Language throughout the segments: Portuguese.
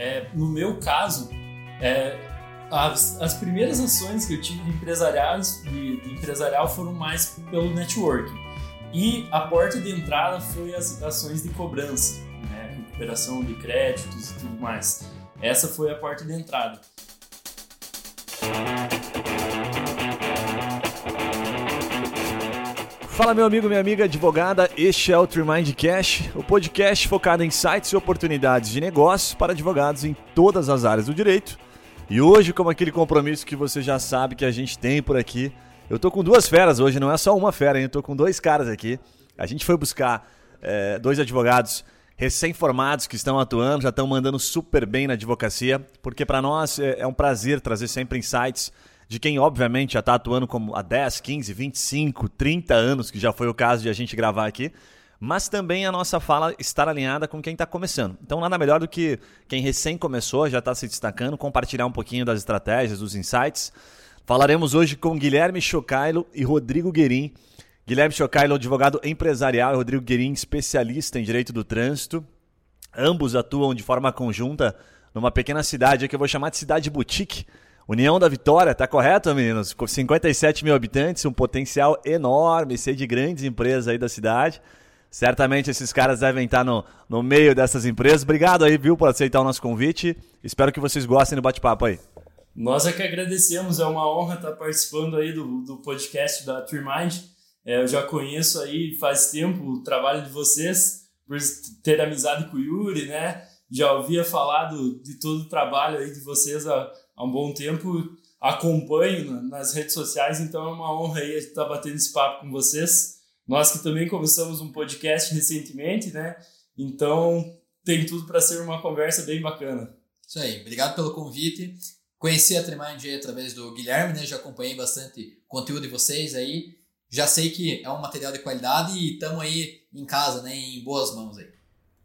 É, no meu caso, é, as, as primeiras ações que eu tive de, empresariais, de, de empresarial foram mais pelo networking. E a porta de entrada foi as ações de cobrança, né? recuperação de créditos e tudo mais. Essa foi a porta de entrada. Fala meu amigo, minha amiga advogada, este é o Trimind Cash, o podcast focado em sites e oportunidades de negócio para advogados em todas as áreas do direito. E hoje, como aquele compromisso que você já sabe que a gente tem por aqui, eu tô com duas feras hoje, não é só uma fera, hein? eu tô com dois caras aqui. A gente foi buscar é, dois advogados recém-formados que estão atuando, já estão mandando super bem na advocacia, porque para nós é, é um prazer trazer sempre insights de quem, obviamente, já está atuando como há 10, 15, 25, 30 anos, que já foi o caso de a gente gravar aqui, mas também a nossa fala estar alinhada com quem está começando. Então, nada melhor do que quem recém começou, já está se destacando, compartilhar um pouquinho das estratégias, dos insights. Falaremos hoje com Guilherme Chocailo e Rodrigo Guerin. Guilherme Chocailo, advogado empresarial, e Rodrigo Guerin, especialista em direito do trânsito. Ambos atuam de forma conjunta numa pequena cidade que eu vou chamar de cidade boutique, União da Vitória, tá correto, meninos? 57 mil habitantes, um potencial enorme, ser de grandes empresas aí da cidade. Certamente esses caras devem estar no, no meio dessas empresas. Obrigado aí, viu, por aceitar o nosso convite. Espero que vocês gostem do bate-papo aí. Nós é que agradecemos, é uma honra estar participando aí do, do podcast da TreeMind. É, eu já conheço aí faz tempo o trabalho de vocês, por ter amizade com o Yuri, né? Já ouvia falar do, de todo o trabalho aí de vocês há, há um bom tempo, acompanho nas redes sociais, então é uma honra aí estar batendo esse papo com vocês. Nós que também começamos um podcast recentemente, né? Então tem tudo para ser uma conversa bem bacana. Isso aí, obrigado pelo convite. Conheci a Tremind através do Guilherme, né? Já acompanhei bastante conteúdo de vocês aí. Já sei que é um material de qualidade e estamos aí em casa, né? Em boas mãos aí.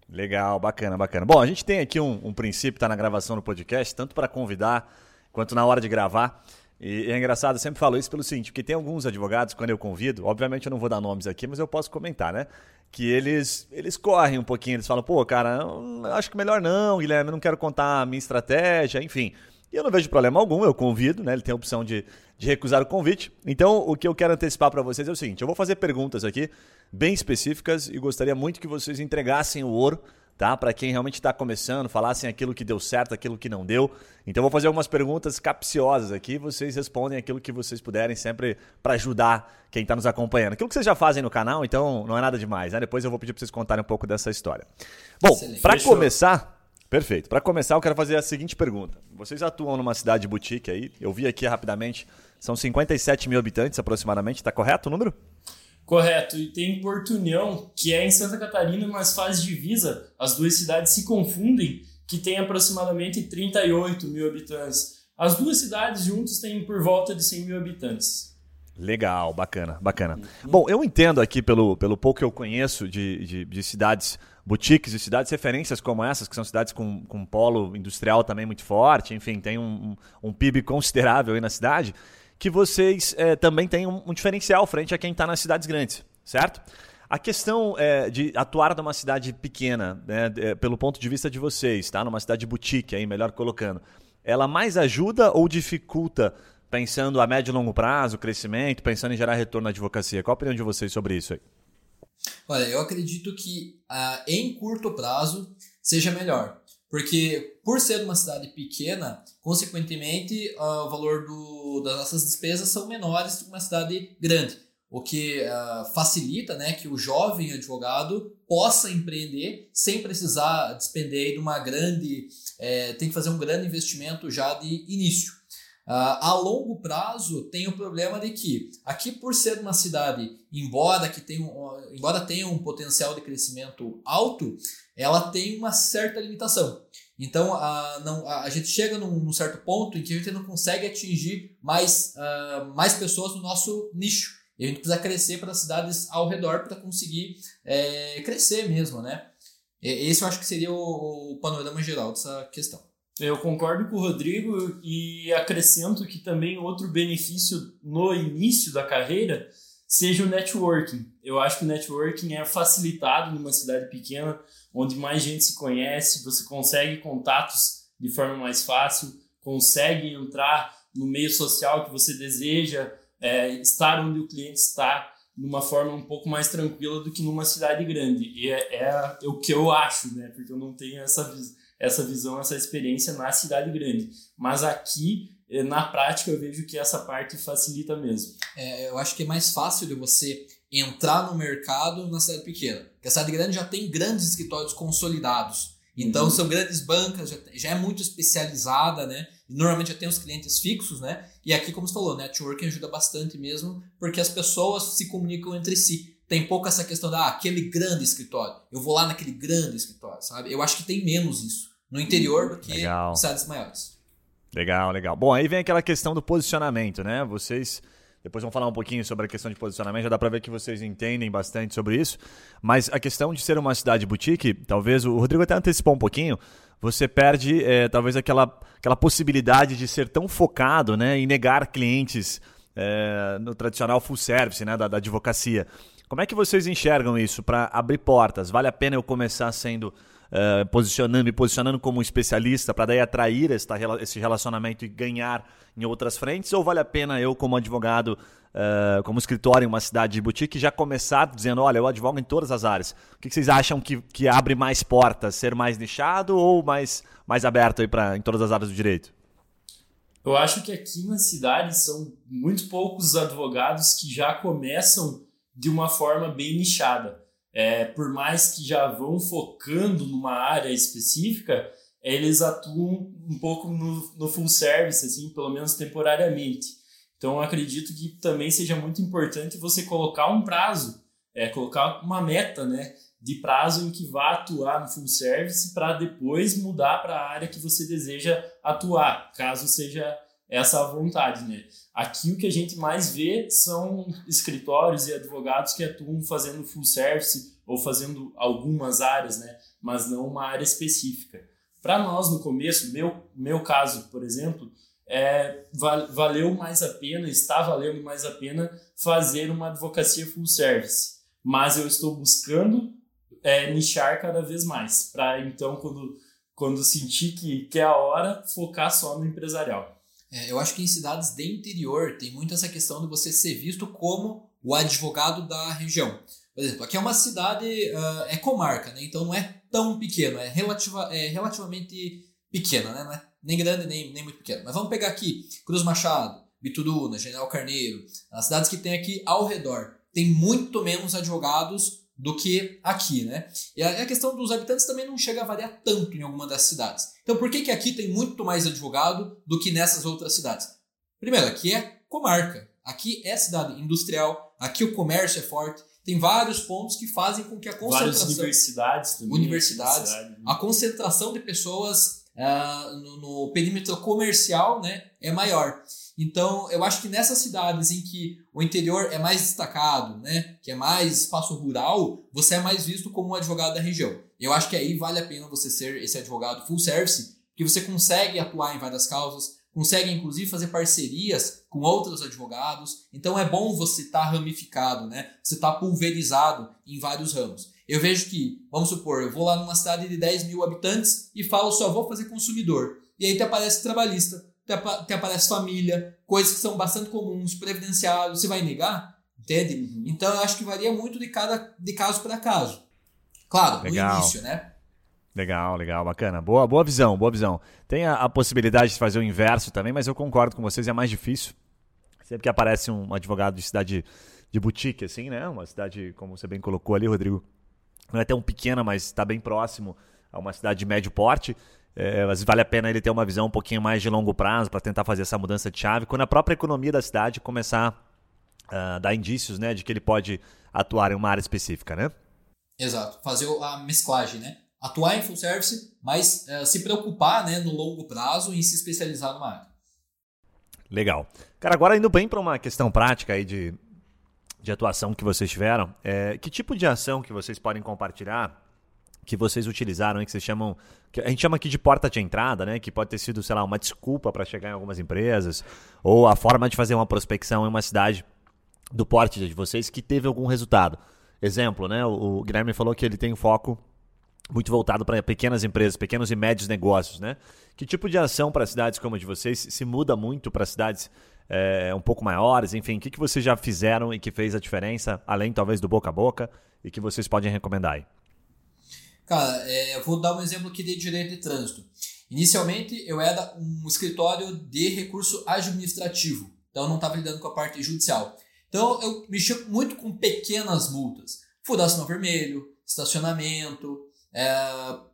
Legal, bacana, bacana. Bom, a gente tem aqui um, um princípio, tá na gravação do podcast, tanto para convidar quanto na hora de gravar. E é engraçado, eu sempre falo isso pelo seguinte, porque tem alguns advogados, quando eu convido, obviamente eu não vou dar nomes aqui, mas eu posso comentar, né? Que eles, eles correm um pouquinho, eles falam, pô, cara, acho que melhor não, Guilherme, não quero contar a minha estratégia, enfim. E eu não vejo problema algum, eu convido, né? Ele tem a opção de, de recusar o convite. Então, o que eu quero antecipar para vocês é o seguinte: eu vou fazer perguntas aqui, bem específicas, e gostaria muito que vocês entregassem o ouro tá? Para quem realmente está começando, falassem aquilo que deu certo, aquilo que não deu. Então vou fazer algumas perguntas capciosas aqui, vocês respondem aquilo que vocês puderem sempre para ajudar quem está nos acompanhando. Aquilo que vocês já fazem no canal, então não é nada demais, né? Depois eu vou pedir para vocês contarem um pouco dessa história. Bom, para começar, perfeito. Para começar, eu quero fazer a seguinte pergunta. Vocês atuam numa cidade boutique aí? Eu vi aqui rapidamente, são 57 mil habitantes aproximadamente, está correto o número? Correto. E tem Porto União, que é em Santa Catarina, mas faz divisa. As duas cidades se confundem, que tem aproximadamente 38 mil habitantes. As duas cidades juntas têm por volta de 100 mil habitantes. Legal, bacana, bacana. Uhum. Bom, eu entendo aqui, pelo, pelo pouco que eu conheço de, de, de cidades boutiques e cidades referências como essas, que são cidades com, com polo industrial também muito forte, enfim, tem um, um, um PIB considerável aí na cidade que vocês é, também têm um, um, diferencial frente a quem está nas cidades grandes, certo? A questão é, de atuar numa cidade pequena, né, é, pelo ponto de vista de vocês, tá? numa cidade boutique, aí, melhor colocando, ela mais ajuda ou dificulta pensando a médio e longo prazo, crescimento, pensando em gerar retorno na advocacia? Qual a opinião de vocês sobre isso aí? Olha, eu acredito que uh, em curto prazo seja melhor. Porque por ser uma cidade pequena, consequentemente, uh, o valor do, das nossas despesas são menores do que uma cidade grande. O que uh, facilita né, que o jovem advogado possa empreender sem precisar despender de uma grande. É, tem que fazer um grande investimento já de início. Uh, a longo prazo tem o problema de que aqui por ser uma cidade, embora que tenha, embora tenha um potencial de crescimento alto, ela tem uma certa limitação. Então a, não, a, a gente chega num, num, certo ponto em que a gente não consegue atingir mais, uh, mais pessoas no nosso nicho. E a gente precisa crescer para as cidades ao redor para conseguir é, crescer mesmo, né? Esse eu acho que seria o, o panorama geral dessa questão. Eu concordo com o Rodrigo e acrescento que também outro benefício no início da carreira seja o networking. Eu acho que o networking é facilitado numa cidade pequena, onde mais gente se conhece, você consegue contatos de forma mais fácil, consegue entrar no meio social que você deseja, é, estar onde o cliente está de uma forma um pouco mais tranquila do que numa cidade grande. E é, é, o que eu acho, né? Porque eu não tenho essa, essa visão, essa experiência na cidade grande. Mas aqui, eh, na prática, eu vejo que essa parte facilita mesmo. É, eu acho que é mais fácil de você entrar no mercado na cidade pequena. Porque a cidade grande já tem grandes escritórios consolidados. Então, uhum. são grandes bancas, já, já é muito especializada, né? Normalmente já tem os clientes fixos, né? E aqui, como você falou, networking ajuda bastante mesmo, porque as pessoas se comunicam entre si. Tem pouco essa questão da ah, aquele grande escritório. Eu vou lá naquele grande escritório, sabe? Eu acho que tem menos isso no interior do que legal. em cidades maiores. Legal, legal. Bom, aí vem aquela questão do posicionamento, né? Vocês depois vamos falar um pouquinho sobre a questão de posicionamento, já dá para ver que vocês entendem bastante sobre isso. Mas a questão de ser uma cidade boutique, talvez o Rodrigo até antecipou um pouquinho, você perde é, talvez aquela, aquela possibilidade de ser tão focado né, em negar clientes é, no tradicional full service né, da, da advocacia. Como é que vocês enxergam isso para abrir portas? Vale a pena eu começar sendo uh, posicionando, me posicionando como um especialista para daí atrair esta, esse relacionamento e ganhar em outras frentes? Ou vale a pena eu, como advogado, uh, como escritório em uma cidade de boutique, já começar dizendo: olha, eu advogo em todas as áreas? O que vocês acham que, que abre mais portas? Ser mais nichado ou mais, mais aberto aí pra, em todas as áreas do direito? Eu acho que aqui na cidade são muito poucos advogados que já começam de uma forma bem nichada é, por mais que já vão focando numa área específica, eles atuam um pouco no, no full service, assim, pelo menos temporariamente. Então, acredito que também seja muito importante você colocar um prazo, é, colocar uma meta, né, de prazo em que vá atuar no full service para depois mudar para a área que você deseja atuar, caso seja essa a vontade, né? Aqui o que a gente mais vê são escritórios e advogados que atuam fazendo full service ou fazendo algumas áreas, né? Mas não uma área específica. Para nós no começo, meu meu caso, por exemplo, é, valeu mais a pena, está valendo mais a pena fazer uma advocacia full service. Mas eu estou buscando é, nichar cada vez mais, para então, quando, quando sentir que, que é a hora, focar só no empresarial. É, eu acho que em cidades de interior tem muito essa questão de você ser visto como o advogado da região. Por exemplo, aqui é uma cidade, uh, é comarca, né? então não é tão pequeno, é, relativa, é relativamente pequena, né? não é nem grande nem, nem muito pequena. Mas vamos pegar aqui Cruz Machado, Bituruna, General Carneiro, as cidades que tem aqui ao redor. Tem muito menos advogados do que aqui, né? E a, questão dos habitantes também não chega a variar tanto em alguma das cidades. Então, por que, que aqui tem muito mais advogado do que nessas outras cidades? Primeiro, aqui é comarca. Aqui é cidade industrial, aqui o comércio é forte. Tem vários pontos que fazem com que a concentração. Várias universidades também. Universidades. Né? A concentração de pessoas uh, no, no perímetro comercial né, é maior. Então, eu acho que nessas cidades em que o interior é mais destacado, né, que é mais espaço rural, você é mais visto como um advogado da região. Eu acho que aí vale a pena você ser esse advogado full service, que você consegue atuar em várias causas, consegue inclusive fazer parcerias com outros advogados. Então é bom você estar tá ramificado, né? Você estar tá pulverizado em vários ramos. Eu vejo que, vamos supor, eu vou lá numa cidade de 10 mil habitantes e falo só vou fazer consumidor. E aí te aparece trabalhista, te, aparece família, coisas que são bastante comuns, previdenciário, você vai negar? Entende? Uhum. Então eu acho que varia muito de cada de caso para caso. Claro, legal. no início, né? Legal, legal, bacana. Boa, boa visão, boa visão. Tem a, a, possibilidade de fazer o inverso também, mas eu concordo com vocês, é mais difícil. Sempre que aparece um advogado de cidade de boutique, assim, né? Uma cidade, como você bem colocou ali, Rodrigo, não é tão pequena, mas está bem próximo a uma cidade de médio porte. É, mas vale a pena ele ter uma visão um pouquinho mais de longo prazo para tentar fazer essa mudança de chave, quando a própria economia da cidade começar a dar indícios né, de que ele pode atuar em uma área específica, né? Exato, fazer a mesclagem, né? Atuar em full service, mas uh, se preocupar né, no longo prazo em se especializar numa área. Legal. Cara, agora indo bem para uma questão prática aí de, de atuação que vocês tiveram, é, que tipo de ação que vocês podem compartilhar que vocês utilizaram, que vocês chamam, que a gente chama aqui de porta de entrada, né? Que pode ter sido, sei lá, uma desculpa para chegar em algumas empresas, ou a forma de fazer uma prospecção em uma cidade do porte de vocês que teve algum resultado. Exemplo, né? O Guilherme falou que ele tem foco muito voltado para pequenas empresas, pequenos e médios negócios, né? Que tipo de ação para cidades como a de vocês se muda muito para cidades é, um pouco maiores? Enfim, o que, que vocês já fizeram e que fez a diferença, além talvez do boca a boca, e que vocês podem recomendar aí? Cara, é, eu vou dar um exemplo aqui de direito de trânsito. Inicialmente, eu era um escritório de recurso administrativo, então não estava lidando com a parte judicial. Então, eu mexia muito com pequenas multas. Furar sinal vermelho, estacionamento, é,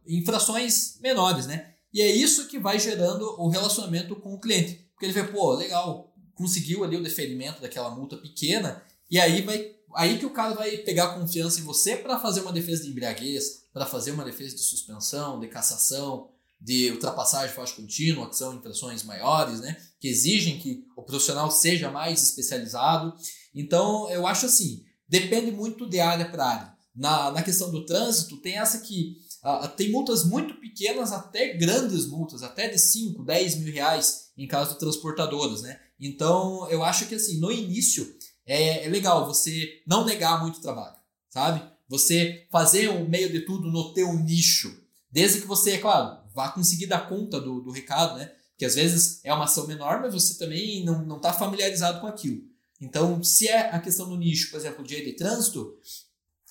infrações menores, né? E é isso que vai gerando o relacionamento com o cliente. Porque ele vê, pô, legal, conseguiu ali o deferimento daquela multa pequena, e aí vai aí que o cara vai pegar confiança em você para fazer uma defesa de embriaguez, para fazer uma defesa de suspensão, de cassação, de ultrapassagem faixa contínua, que são infrações maiores, né? Que exigem que o profissional seja mais especializado. Então, eu acho assim, depende muito de área para área. Na, na questão do trânsito, tem essa que uh, tem multas muito pequenas até grandes multas, até de 5, 10 mil reais em caso de transportadoras, né? Então, eu acho que assim, no início é, é legal você não negar muito trabalho, sabe? Você fazer o meio de tudo no teu nicho, desde que você, é claro, vá conseguir dar conta do, do recado, né? Que às vezes é uma ação menor, mas você também não está familiarizado com aquilo. Então, se é a questão do nicho, por exemplo, de de trânsito,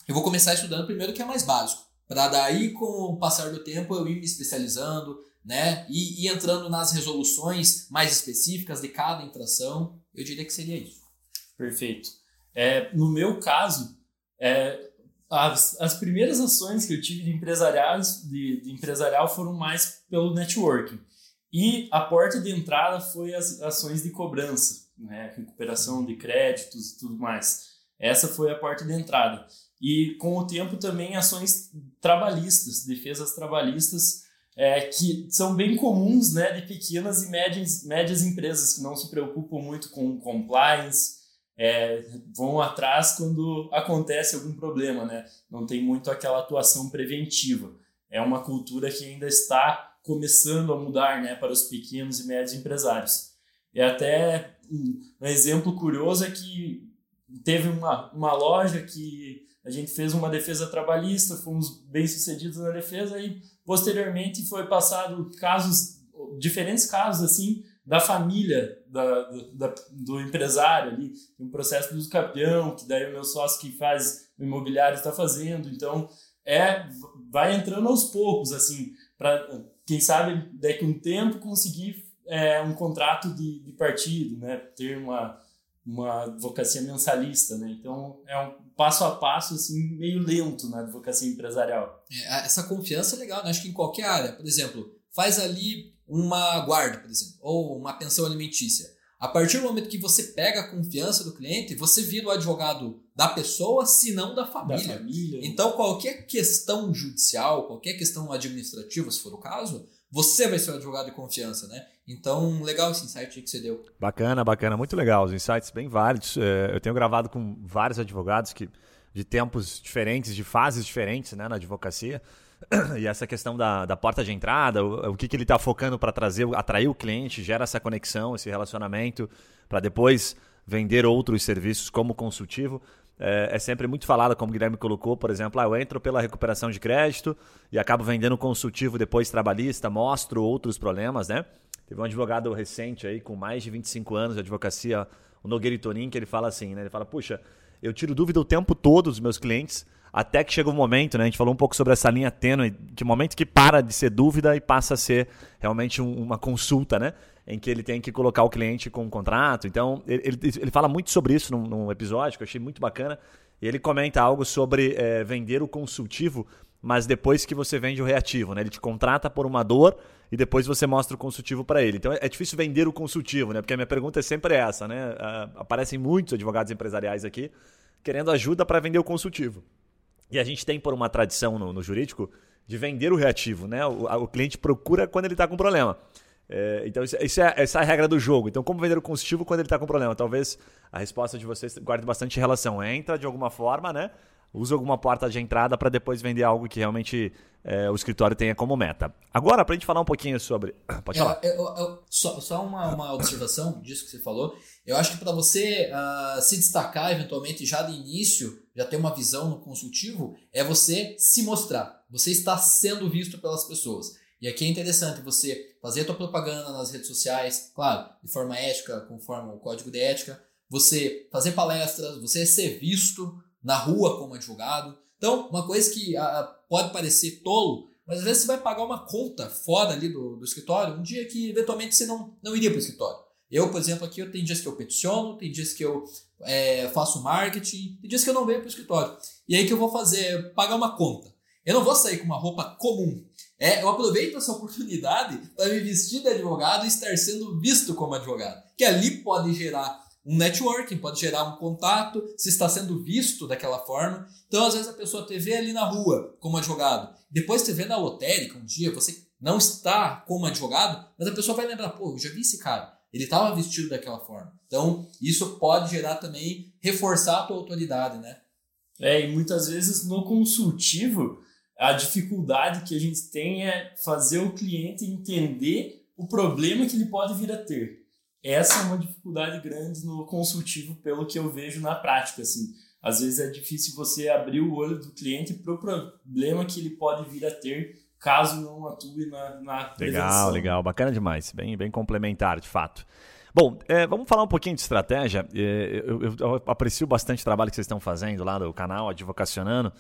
eu vou começar estudando primeiro o que é mais básico, para daí, com o passar do tempo, eu ir me especializando, né? E, e entrando nas resoluções mais específicas de cada infração, eu diria que seria isso. Perfeito. É, no meu caso, é, as, as primeiras ações que eu tive de, empresariais, de, de empresarial foram mais pelo networking. E a porta de entrada foi as ações de cobrança, né? recuperação de créditos e tudo mais. Essa foi a porta de entrada. E com o tempo também ações trabalhistas, defesas trabalhistas, é, que são bem comuns né, de pequenas e médias, médias empresas que não se preocupam muito com compliance, é, vão atrás quando acontece algum problema, né? Não tem muito aquela atuação preventiva. É uma cultura que ainda está começando a mudar, né, para os pequenos e médios empresários. E até um, exemplo curioso é que teve uma, uma loja que a gente fez uma defesa trabalhista, fomos bem sucedidos na defesa e posteriormente foi passado casos diferentes casos assim da família da, da, do empresário ali, um processo do campeão, que daí o meu sócio que faz o imobiliário está fazendo, então é vai entrando aos poucos, assim, para quem sabe daqui a um tempo conseguir é, um contrato de, de partido, né, ter uma, uma advocacia mensalista, né, então é um passo a passo, assim, meio lento na advocacia empresarial. É, essa confiança é legal, né? acho que em qualquer área, por exemplo, faz ali uma guarda, por exemplo, ou uma pensão alimentícia. A partir do momento que você pega a confiança do cliente, você vira o advogado da pessoa, se não da família. Da família. Então, qualquer questão judicial, qualquer questão administrativa, se for o caso, você vai ser o advogado de confiança, né? Então, legal esse insight que você deu. Bacana, bacana, muito legal. Os insights bem válidos. É, eu tenho gravado com vários advogados que de tempos diferentes, de fases diferentes né, na advocacia. E essa questão da, da porta de entrada, o, o que, que ele está focando para trazer, atrair o cliente, gera essa conexão, esse relacionamento, para depois vender outros serviços como consultivo. É, é, sempre muito falado, como o Guilherme colocou, por exemplo, ah, eu entro pela recuperação de crédito e acabo vendendo consultivo depois trabalhista, mostro outros problemas, né? Teve um advogado recente aí, com mais de 25 anos de advocacia, o Nogueira Tonin, que ele fala assim, né? Ele fala, puxa, eu tiro dúvida o tempo todo dos meus clientes, até que chega um momento, né? A gente falou um pouco sobre essa linha tênue, que momento que para de ser dúvida e passa a ser realmente um, uma consulta, né? Em que ele tem que colocar o cliente com um contrato. Então, ele, ele, fala muito sobre isso num, num, episódio que eu achei muito bacana. E ele comenta algo sobre é, vender o consultivo, mas depois que você vende o reativo, né? Ele te contrata por uma dor e depois você mostra o consultivo para ele. Então, é difícil vender o consultivo, né? Porque a minha pergunta é sempre essa, né? Aparecem muitos advogados empresariais aqui querendo ajuda para vender o consultivo. E a gente tem por uma tradição no, no jurídico de vender o reativo, né? O, a, o cliente procura quando ele está com problema. É, então, isso, isso é, essa é a regra do jogo. Então, como vender o consultivo quando ele está com problema? Talvez a resposta de vocês guarde bastante relação. Entra de alguma forma, né? Usa alguma porta de entrada para depois vender algo que realmente é, o escritório tenha como meta. Agora, para a gente falar um pouquinho sobre. Pode falar. É, eu, eu, só, só uma, uma observação disso que você falou. Eu acho que para você uh, se destacar eventualmente já de início, já ter uma visão no consultivo, é você se mostrar. você está sendo visto pelas pessoas. E aqui é interessante você fazer a tua propaganda nas redes sociais, claro, de forma ética, conforme o código de ética, você fazer palestras, você ser visto na rua como advogado. Então, uma coisa que a, pode parecer tolo, mas às vezes você vai pagar uma conta fora ali do, do escritório, um dia que eventualmente você não, não iria para o escritório. Eu, por exemplo, aqui eu tenho dias que eu peticiono, tem dias que eu é, faço marketing, tem dias que eu não venho para o escritório. E aí que eu vou fazer? Pagar uma conta. Eu não vou sair com uma roupa comum. É, eu aproveito essa oportunidade para me vestir de advogado e estar sendo visto como advogado. Que ali pode gerar um networking, pode gerar um contato, se está sendo visto daquela forma. Então, às vezes, a pessoa te vê ali na rua como advogado. Depois te vê na lotérica um dia, você não está como advogado, mas a pessoa vai lembrar, pô, eu já vi esse cara. Ele estava vestido daquela forma. Então, isso pode gerar também, reforçar a tua autoridade, né? É, e muitas vezes no consultivo, a dificuldade que a gente tem é fazer o cliente entender o problema que ele pode vir a ter. Essa é uma dificuldade grande no consultivo, pelo que eu vejo na prática. Assim. Às vezes é difícil você abrir o olho do cliente para o problema que ele pode vir a ter caso não atue na, na Legal, legal. Bacana demais. Bem, bem complementar, de fato. Bom, é, vamos falar um pouquinho de estratégia. É, eu, eu, eu, aprecio bastante o trabalho que vocês estão fazendo lá do canal Advocacionando.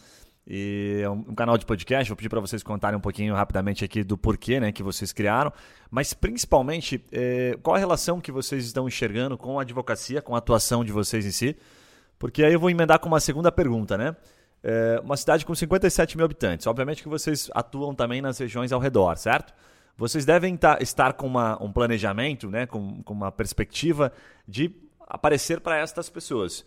E é um, canal de podcast. Vou pedir para vocês contarem um pouquinho rapidamente aqui do porquê né, que vocês criaram. Mas principalmente, é, qual a relação que vocês estão enxergando com a advocacia, com a atuação de vocês em si? Porque aí eu vou emendar com uma segunda pergunta, né? é uma cidade com 57 mil habitantes. Obviamente que vocês atuam também nas regiões ao redor, certo? Vocês devem estar com uma, um planejamento, né, com, com uma perspectiva de aparecer para estas pessoas.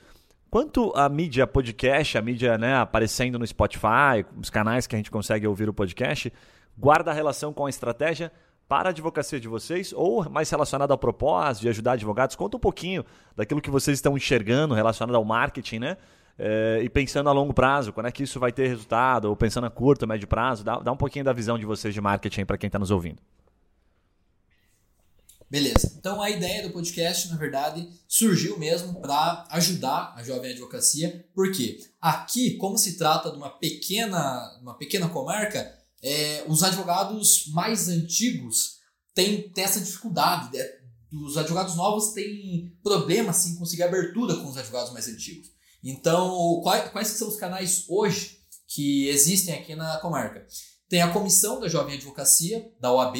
Quanto à mídia podcast, a mídia né, aparecendo no Spotify, os canais que a gente consegue ouvir o podcast, guarda a relação com a estratégia para a advocacia de vocês ou mais relacionado ao propósito de ajudar advogados? Conta um pouquinho daquilo que vocês estão enxergando relacionado ao marketing, né? É, e pensando a longo prazo, quando é que isso vai ter resultado, ou pensando a curto, médio prazo, dá, dá um pouquinho da visão de vocês de marketing para quem está nos ouvindo. Beleza. Então a ideia do podcast, na verdade, surgiu mesmo para ajudar a jovem advocacia, porque aqui, como se trata de uma pequena, uma pequena comarca, é, os advogados mais antigos têm, têm essa dificuldade. Né? Os advogados novos têm problema assim, conseguir abertura com os advogados mais antigos. Então, quais, quais são os canais hoje que existem aqui na comarca? Tem a Comissão da Jovem Advocacia, da OAB,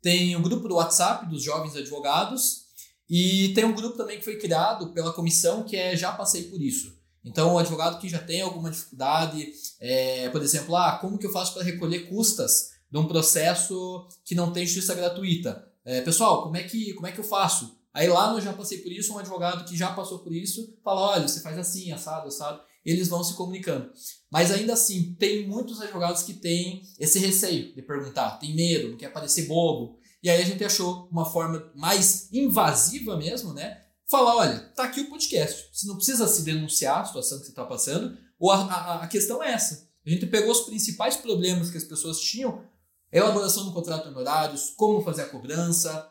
tem o grupo do WhatsApp dos jovens advogados e tem um grupo também que foi criado pela comissão que é Já Passei Por Isso. Então, o advogado que já tem alguma dificuldade, é, por exemplo, ah, como que eu faço para recolher custas de um processo que não tem justiça gratuita? É, pessoal, como é, que, como é que eu faço? Aí lá no Já Passei Por Isso, um advogado que já passou por isso fala: olha, você faz assim, assado, assado. Eles vão se comunicando. Mas ainda assim, tem muitos advogados que têm esse receio de perguntar, tem medo, não quer parecer bobo. E aí a gente achou uma forma mais invasiva mesmo, né? Falar: olha, tá aqui o podcast. Você não precisa se denunciar a situação que você está passando. Ou a, a, a questão é essa. A gente pegou os principais problemas que as pessoas tinham elaboração do contrato de honorários, como fazer a cobrança,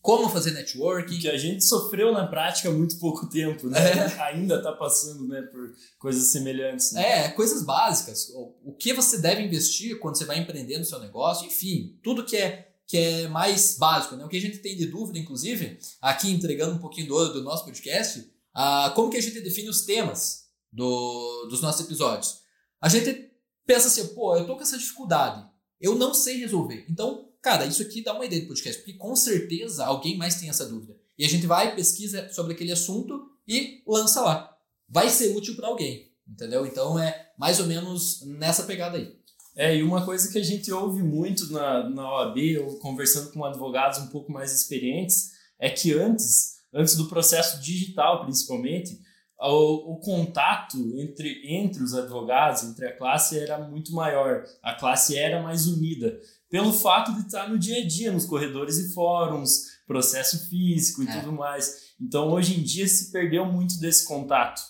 como fazer networking. Que a gente sofreu na prática há muito pouco tempo, né? É. Ainda está passando né, por coisas semelhantes. Né? É, coisas básicas. O que você deve investir quando você vai empreender no seu negócio, enfim, tudo que é que é mais básico, né? O que a gente tem de dúvida, inclusive, aqui entregando um pouquinho do, do nosso podcast, ah, como que a gente define os temas do, dos nossos episódios? A gente pensa assim, pô, eu tô com essa dificuldade, eu não sei resolver. Então, cara, isso aqui dá uma ideia do podcast, porque com certeza alguém mais tem essa dúvida. E a gente vai, pesquisa sobre aquele assunto e lança lá. Vai ser útil para alguém, entendeu? Então é mais ou menos nessa pegada aí. É, e uma coisa que a gente ouve muito na, na OAB, ou conversando com advogados um pouco mais experientes, é que antes, antes do processo digital principalmente, o, o, contato entre, entre os advogados, entre a classe, era muito maior. A classe era mais unida pelo fato de estar no dia a dia, nos corredores e fóruns, processo físico e é. tudo mais. Então, hoje em dia, se perdeu muito desse contato.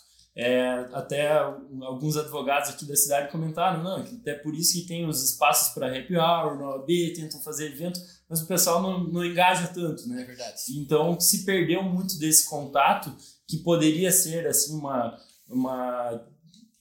É, até alguns advogados aqui da cidade comentaram, não, até por isso que tem os espaços para happy hour na OAB, tentam fazer evento, mas o pessoal não, não engaja tanto, né? É verdade. Então, se perdeu muito desse contato, que poderia ser, assim, uma, uma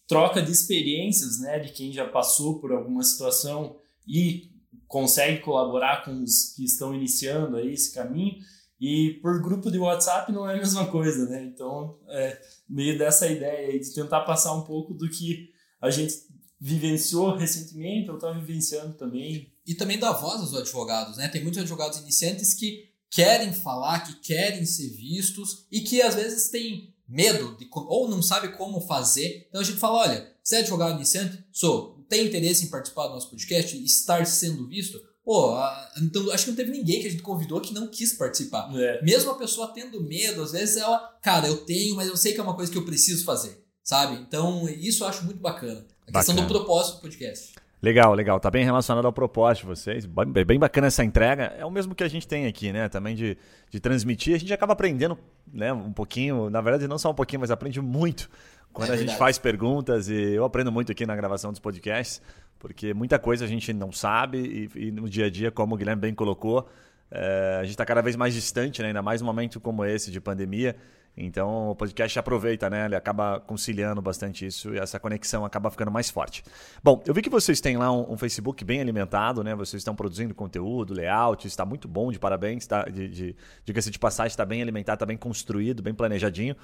troca de experiências, né, de quem já passou por alguma situação e consegue colaborar com os que estão iniciando aí esse caminho. E por grupo de WhatsApp não é a mesma coisa, né? Então, é meio dessa ideia aí de tentar passar um pouco do que a gente vivenciou recentemente ou está vivenciando também. E também dar voz aos advogados, né? Tem muitos advogados iniciantes que querem falar, que querem ser vistos e que às vezes têm medo de, ou não sabe como fazer. Então a gente fala, olha, você é advogado iniciante? Sou. Tem interesse em participar do nosso podcast e estar sendo visto? Pô, então acho que não teve ninguém que a gente convidou que não quis participar. É. Mesmo a pessoa tendo medo, às vezes ela, cara, eu tenho, mas eu sei que é uma coisa que eu preciso fazer, sabe? Então isso eu acho muito bacana. A bacana. questão do propósito do podcast. Legal, legal. Tá bem relacionado ao propósito de vocês. Bem bacana essa entrega. É o mesmo que a gente tem aqui, né? Também de, de transmitir. A gente acaba aprendendo né, um pouquinho, na verdade não só um pouquinho, mas aprende muito quando é a gente faz perguntas. E eu aprendo muito aqui na gravação dos podcasts, porque muita coisa a gente não sabe e, e no dia a dia, como o Guilherme bem colocou, é, a gente está cada vez mais distante, né? ainda mais num momento como esse de pandemia. Então o podcast aproveita, né? Ele acaba conciliando bastante isso e essa conexão acaba ficando mais forte. Bom, eu vi que vocês têm lá um, um Facebook bem alimentado, né? Vocês estão produzindo conteúdo, layout, está muito bom, de parabéns, tá? De, de, diga-se de passagem, está bem alimentado, está bem construído, bem planejadinho.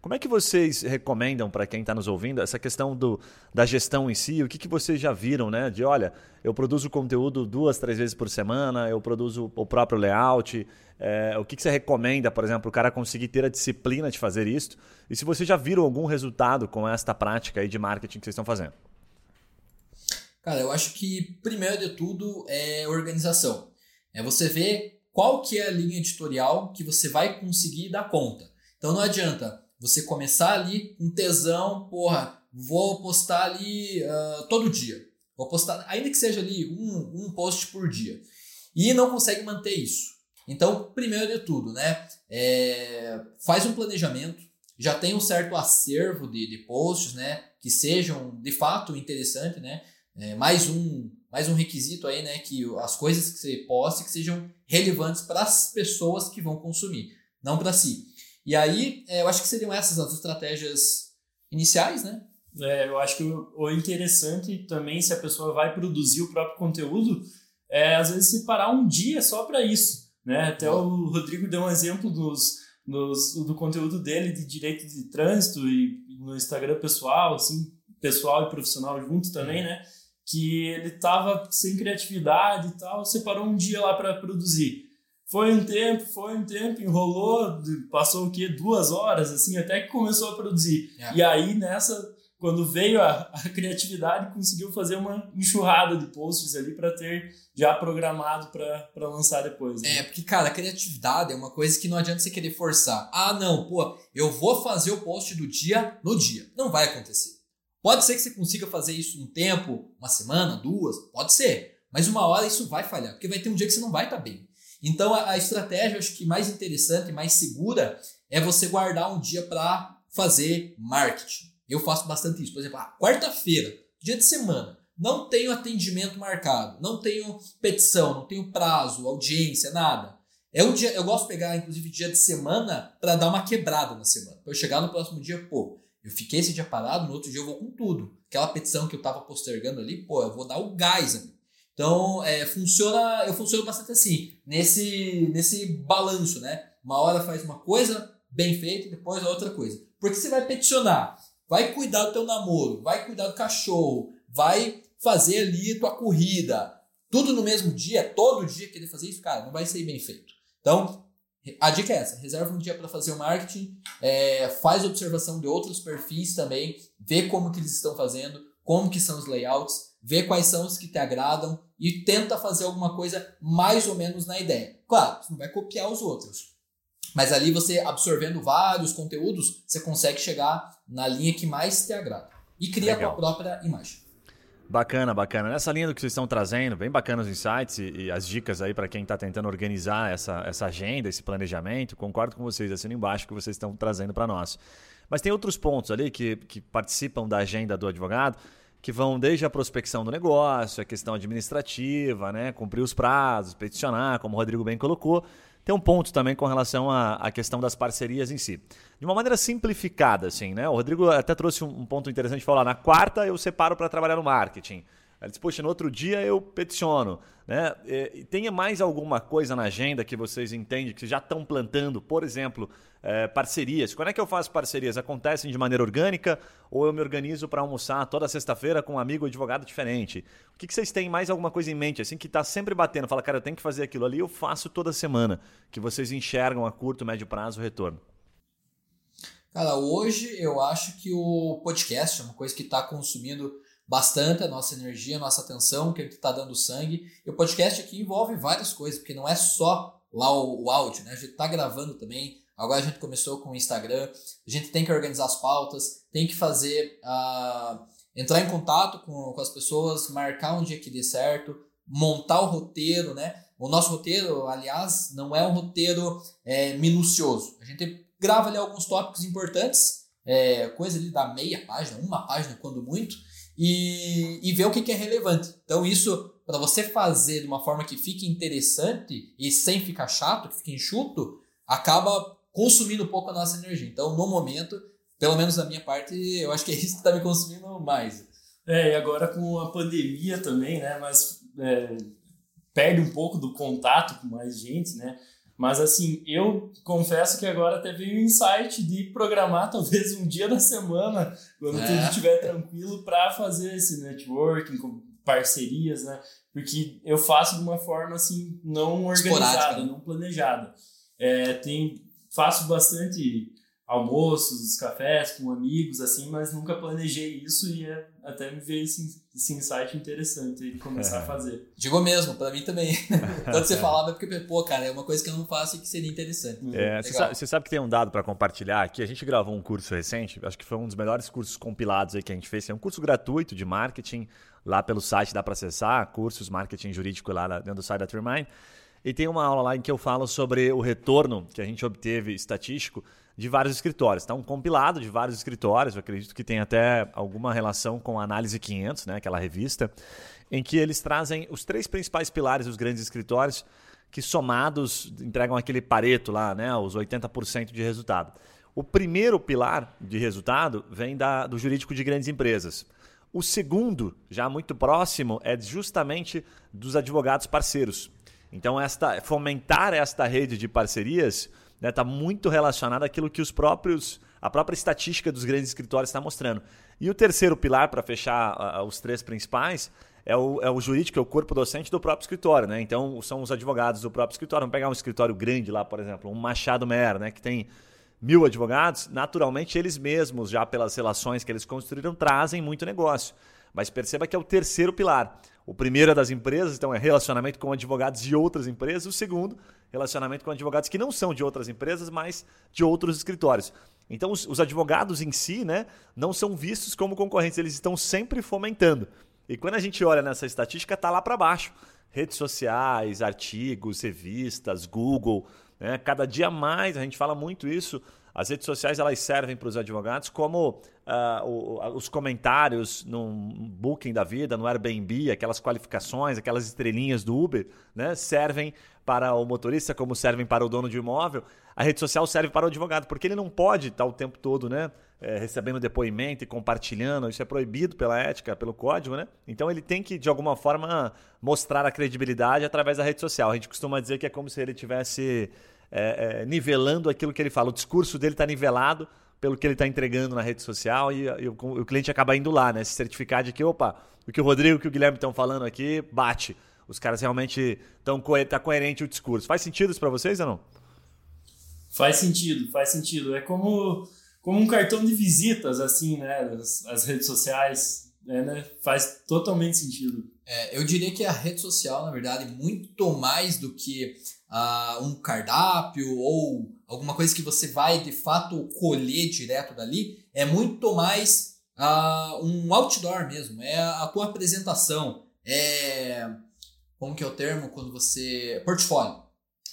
Como é que vocês recomendam para quem está nos ouvindo essa questão do, da gestão em si? O que, que vocês já viram, né? De olha, eu produzo conteúdo duas, três vezes por semana, eu produzo o próprio layout. É, o que, que, você recomenda, por exemplo, o cara conseguir ter a disciplina de fazer isso? E se você já viram algum resultado com esta prática aí de marketing que vocês estão fazendo? Cara, eu acho que primeiro de tudo é organização. É você ver qual que é a linha editorial que você vai conseguir dar conta. Então não adianta você começar ali um tesão, porra, vou postar ali uh, todo dia. Vou postar, ainda que seja ali um, um post por dia. E não consegue manter isso. Então, primeiro de tudo, né? É, faz um planejamento, já tem um certo acervo de, de posts, né? Que sejam de fato interessantes, né? É, mais um mais um requisito aí, né? Que as coisas que você poste que sejam relevantes para as pessoas que vão consumir, não para si. E aí, é, eu acho que seriam essas as estratégias iniciais, né? É, eu acho que o interessante também, se a pessoa vai produzir o próprio conteúdo, é às vezes separar um dia só para isso. Né? Até o Rodrigo deu um exemplo dos, dos, do conteúdo dele de direito de trânsito e no Instagram pessoal, assim, pessoal e profissional junto também, né? Que ele tava sem criatividade e tal, separou um dia lá para produzir. Foi um tempo, foi um tempo, enrolou, passou o quê? Duas horas, assim, até que começou a produzir. É. E aí, nessa, quando veio a, a, criatividade, conseguiu fazer uma enxurrada de posts ali para ter já programado para lançar depois. Né? É, porque, cara, a criatividade é uma coisa que não adianta você querer forçar. Ah, não, pô, eu vou fazer o post do dia no dia. Não vai acontecer. Pode ser que você consiga fazer isso um tempo, uma semana, duas, pode ser. Mas uma hora isso vai falhar, porque vai ter um dia que você não vai estar tá bem. Então a, a estratégia, acho que mais interessante, mais segura, é você guardar um dia para fazer marketing. Eu faço bastante isso. Por exemplo, quarta-feira, dia de semana, não tenho atendimento marcado, não tenho petição, não tenho prazo, audiência, nada. É um dia, eu gosto de pegar, inclusive, dia de semana para dar uma quebrada na semana. Para eu chegar no próximo dia, pô, eu fiquei esse dia parado, no outro dia eu vou com tudo. Aquela petição que eu tava postergando ali, pô, eu vou dar o gás ali. Então, é, funciona, eu funciono bastante assim, nesse, nesse balanço, né? Uma hora faz uma coisa bem feita, depois a outra coisa. Porque você vai peticionar, vai cuidar do teu namoro, vai cuidar do cachorro, vai fazer ali tua corrida, tudo no mesmo dia, todo dia querer fazer isso, cara, não vai ser bem feito. Então, a dica é essa: reserva um dia para fazer o marketing, é, faz observação de outros perfis também, vê como que eles estão fazendo, como que são os layouts, vê quais são os que te agradam e tenta fazer alguma coisa mais ou menos na ideia. Claro, você não vai copiar os outros, mas ali você absorvendo vários conteúdos, você consegue chegar na linha que mais te agrada e cria Legal. a tua própria imagem. Bacana, bacana. Nessa linha do que vocês estão trazendo, bem bacana os insights e, e as dicas aí para quem está tentando organizar essa, essa agenda, esse planejamento. Concordo com vocês, assino embaixo que vocês estão trazendo para nós. Mas tem outros pontos ali que, que participam da agenda do advogado que vão desde a prospecção do negócio, a questão administrativa, né, cumprir os prazos, peticionar, como o Rodrigo bem colocou. Tem um ponto também com relação à, à questão das parcerias em si. De uma maneira simplificada, assim, né? O Rodrigo até trouxe um, um ponto interessante falar. Na quarta eu separo para trabalhar no marketing. Ele disse, poxa, no outro dia eu peticiono. Né? E, tem mais alguma coisa na agenda que vocês entendem que já estão plantando? Por exemplo, é, parcerias. Quando é que eu faço parcerias? Acontecem de maneira orgânica ou eu me organizo para almoçar toda sexta-feira com um amigo advogado diferente? O que, que vocês têm mais alguma coisa em mente? Assim, que está sempre batendo, fala, cara, eu tenho que fazer aquilo ali, eu faço toda semana. Que vocês enxergam a curto, médio prazo o retorno. Cara, hoje eu acho que o podcast é uma coisa que está consumindo bastante a nossa energia, a nossa atenção, que a gente está dando sangue. E o podcast aqui envolve várias coisas, porque não é só lá o, o áudio, né? A gente está gravando também. Agora a gente começou com o Instagram. A gente tem que organizar as pautas, tem que fazer. Uh, entrar em contato com, com as pessoas, marcar um dia que dê certo, montar o roteiro, né? O nosso roteiro, aliás, não é um roteiro é, minucioso. A gente grava ali alguns tópicos importantes, é, coisa ali da meia página, uma página quando muito, e, e ver o que, que é relevante. Então, isso, para você fazer de uma forma que fique interessante e sem ficar chato, que fique enxuto, acaba consumindo um pouco a nossa energia. Então, no momento, pelo menos da minha parte, eu acho que é isso que está me consumindo mais. É, e agora com a pandemia também, né? Mas é, perde um pouco do contato com mais gente, né? Mas assim, eu confesso que agora teve um insight de programar talvez um dia da semana, quando é. tudo estiver tranquilo, para fazer esse networking, com parcerias, né? Porque eu faço de uma forma assim, não organizada, né? não planejada. É, tem, faço bastante almoços, cafés com amigos, assim, mas nunca planejei isso e é, até me veio esse, esse insight interessante de começar é. a fazer. Digo mesmo, para mim também. Tanto você falava, é porque, pô, cara, é uma coisa que eu não faço e que seria interessante. É, você, sabe, você, sabe, que tem um dado para compartilhar aqui? A gente gravou um curso recente, acho que foi um dos melhores cursos compilados aí que a gente fez. É um curso gratuito de marketing, lá pelo site dá para acessar, cursos marketing jurídico lá dentro do site da Trimind. E tem uma aula lá em que eu falo sobre o retorno que a gente obteve estatístico de vários escritórios. Está um compilado de vários escritórios, eu acredito que tem até alguma relação com a Análise 500, né, aquela revista, em que eles trazem os três principais pilares dos grandes escritórios que somados entregam aquele pareto lá, né, os 80% de resultado. O primeiro pilar de resultado vem da, do jurídico de grandes empresas. O segundo, já muito próximo, é justamente dos advogados parceiros. Então, esta, fomentar esta rede de parcerias né, tá muito relacionado àquilo que os próprios, a própria estatística dos grandes escritórios está mostrando. E o terceiro pilar, para fechar uh, os três principais, é o, é o jurídico, é o corpo docente do próprio escritório. Né? Então, são os advogados do próprio escritório. Vamos pegar um escritório grande lá, por exemplo, um Machado Mer, né, que tem mil advogados. Naturalmente, eles mesmos, já pelas relações que eles construíram, trazem muito negócio. Mas perceba que é o terceiro pilar. O primeiro é das empresas, então é relacionamento com advogados de outras empresas. O segundo, relacionamento com advogados que não são de outras empresas, mas de outros escritórios. Então, os, os advogados em si né, não são vistos como concorrentes, eles estão sempre fomentando. E quando a gente olha nessa estatística, está lá para baixo. Redes sociais, artigos, revistas, Google. Né? Cada dia mais, a gente fala muito isso, as redes sociais elas servem para os advogados como uh, o, os comentários no Booking da vida, no Airbnb, aquelas qualificações, aquelas estrelinhas do Uber, né, servem para o motorista como servem para o dono de imóvel. A rede social serve para o advogado, porque ele não pode estar o tempo todo né, é, recebendo depoimento e compartilhando. Isso é proibido pela ética, pelo código. Né? Então ele tem que, de alguma forma, mostrar a credibilidade através da rede social. A gente costuma dizer que é como se ele tivesse é, é, nivelando aquilo que ele fala. O discurso dele está nivelado pelo que ele está entregando na rede social e, e o, o, cliente acaba indo lá, né? Se certificar de que, opa, o que o Rodrigo e o que o Guilherme estão falando aqui bate. Os caras realmente estão co tá coerente o discurso. Faz sentido isso para vocês ou não? Faz sentido, faz sentido. É como, como um cartão de visitas, assim, né? As, as redes sociais, é, né? Faz totalmente sentido. É, eu diria que a rede social, na verdade, muito mais do que uh, um cardápio ou alguma coisa que você vai de fato colher direto dali, é muito mais uh, um outdoor mesmo, é a tua apresentação, é como que é o termo quando você portfólio,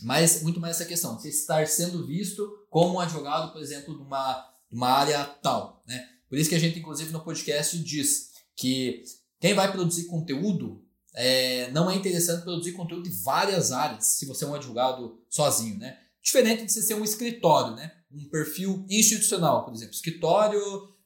mas muito mais essa questão, você estar sendo visto como um advogado, por exemplo, de uma, de uma área tal, né? Por isso que a gente inclusive no podcast diz que quem vai produzir conteúdo é, não é interessante produzir conteúdo de várias áreas, se você é um advogado sozinho, né? Diferente de você ser um escritório, né? Um perfil institucional, por exemplo, escritório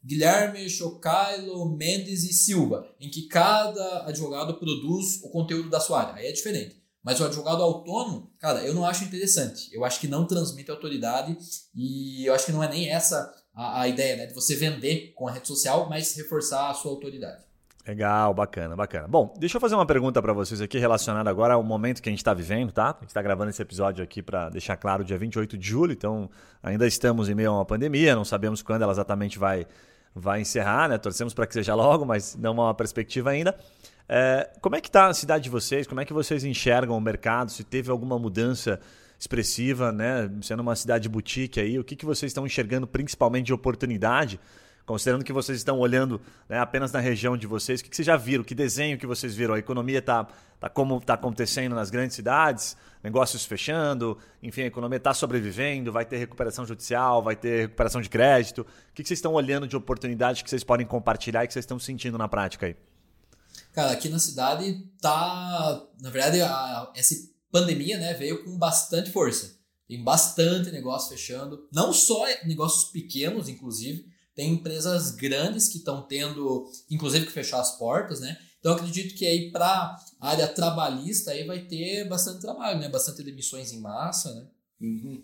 Guilherme, Chocailo, Mendes e Silva, em que cada advogado produz o conteúdo da sua área. Aí é diferente. Mas o advogado autônomo, cara, eu não acho interessante. Eu acho que não transmite autoridade e eu acho que não é nem essa a, a ideia, né? De você vender com a rede social, mas reforçar a sua autoridade. Legal, bacana, bacana. Bom, deixa eu fazer uma pergunta para vocês aqui relacionada agora ao momento que a gente está vivendo, tá? A gente está gravando esse episódio aqui para deixar claro dia 28 de julho, então ainda estamos em meio a uma pandemia, não sabemos quando ela exatamente vai, vai encerrar, né? Torcemos para que seja logo, mas não há uma perspectiva ainda. É, como é que está a cidade de vocês? Como é que vocês enxergam o mercado? Se teve alguma mudança expressiva, né? Sendo uma cidade boutique aí, o que, que vocês estão enxergando principalmente de oportunidade? Considerando que vocês estão olhando né, apenas na região de vocês, o que, que vocês já viram? Que desenho que vocês viram? A economia está tá como está acontecendo nas grandes cidades, negócios fechando, enfim, a economia está sobrevivendo, vai ter recuperação judicial, vai ter recuperação de crédito. O que, que vocês estão olhando de oportunidade que vocês podem compartilhar e que vocês estão sentindo na prática aí? Cara, aqui na cidade tá. Na verdade, a, essa pandemia né, veio com bastante força. Tem bastante negócio fechando. Não só negócios pequenos, inclusive. Tem empresas grandes que estão tendo, inclusive, que fechar as portas, né? Então, acredito que aí para a área trabalhista aí vai ter bastante trabalho, né? Bastante demissões em massa, né? Uhum.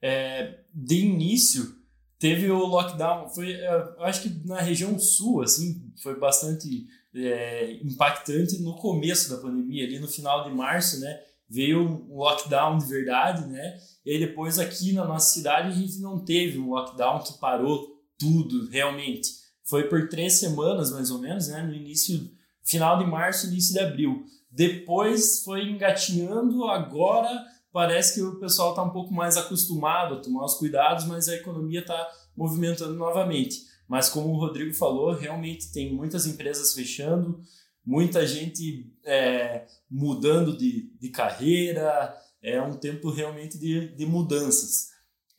É, de início, teve o lockdown. Foi, eu acho que na região sul, assim, foi bastante é, impactante no começo da pandemia, ali no final de março, né? Veio um lockdown de verdade, né? E aí depois aqui na nossa cidade a gente não teve um lockdown que parou tudo realmente. Foi por três semanas mais ou menos, né? No início, final de março, início de abril. Depois foi engatinhando, agora parece que o pessoal está um pouco mais acostumado a tomar os cuidados, mas a economia está movimentando novamente. Mas como o Rodrigo falou, realmente tem muitas empresas fechando, muita gente é, mudando de, de carreira, é um tempo realmente de, de mudanças.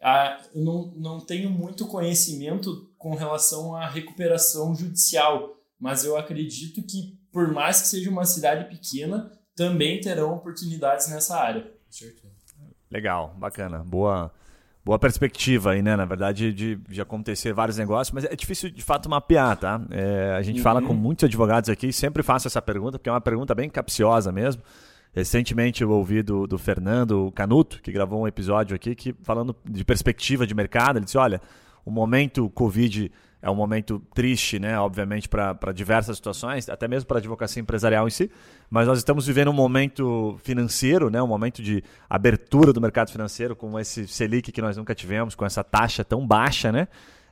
Ah, eu não, não tenho muito conhecimento com relação à recuperação judicial, mas eu acredito que, por mais que seja uma cidade pequena, também terão oportunidades nessa área. Legal, bacana. Boa, boa perspectiva aí, né? Na verdade, de, de acontecer vários negócios, mas é difícil de fato mapear, tá? É, a gente uhum. fala com muitos advogados aqui, sempre faço essa pergunta, porque é uma pergunta bem capciosa mesmo. Recentemente eu ouvi do, do Fernando Canuto, que gravou um episódio aqui, que falando de perspectiva de mercado, ele disse: olha, o momento Covid é um momento triste, né? Obviamente, para diversas situações, até mesmo para a advocacia empresarial em si, mas nós estamos vivendo um momento financeiro, né? um momento de abertura do mercado financeiro, com esse Selic que nós nunca tivemos, com essa taxa tão baixa, né?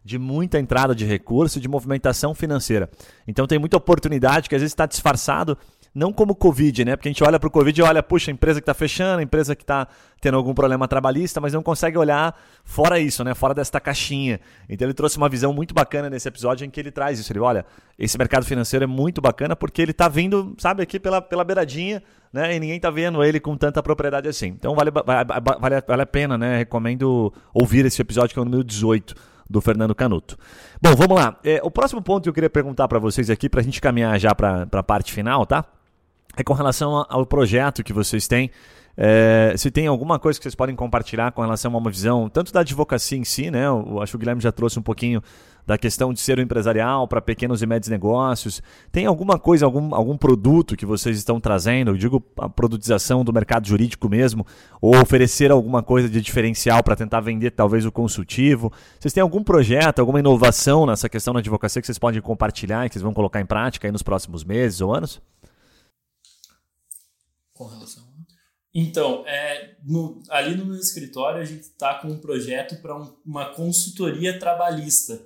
de muita entrada de recurso, de movimentação financeira. Então tem muita oportunidade que às vezes está disfarçado não como Covid, né? Porque a gente olha para o Covid e olha, puxa, empresa que está fechando, empresa que está tendo algum problema trabalhista, mas não consegue olhar fora isso, né? Fora desta caixinha. Então ele trouxe uma visão muito bacana nesse episódio em que ele traz isso. Ele, olha, esse mercado financeiro é muito bacana porque ele está vindo, sabe, aqui pela, pela beiradinha, né? E ninguém está vendo ele com tanta propriedade assim. Então vale, vale, vale a pena, né? Recomendo ouvir esse episódio que é o número 18 do Fernando Canuto. Bom, vamos lá. É, o próximo ponto que eu queria perguntar para vocês aqui, para a gente caminhar já para a parte final, tá? É com relação ao projeto que vocês têm. É, se tem alguma coisa que vocês podem compartilhar com relação a uma visão, tanto da advocacia em si, né? Eu acho que o Guilherme já trouxe um pouquinho da questão de ser o empresarial para pequenos e médios negócios. Tem alguma coisa, algum, algum produto que vocês estão trazendo? Eu digo a produtização do mercado jurídico mesmo, ou oferecer alguma coisa de diferencial para tentar vender talvez o consultivo. Vocês têm algum projeto, alguma inovação nessa questão da advocacia que vocês podem compartilhar e que vocês vão colocar em prática aí nos próximos meses ou anos? Com relação a... Então, é, no, ali no meu escritório a gente está com um projeto para um, uma consultoria trabalhista,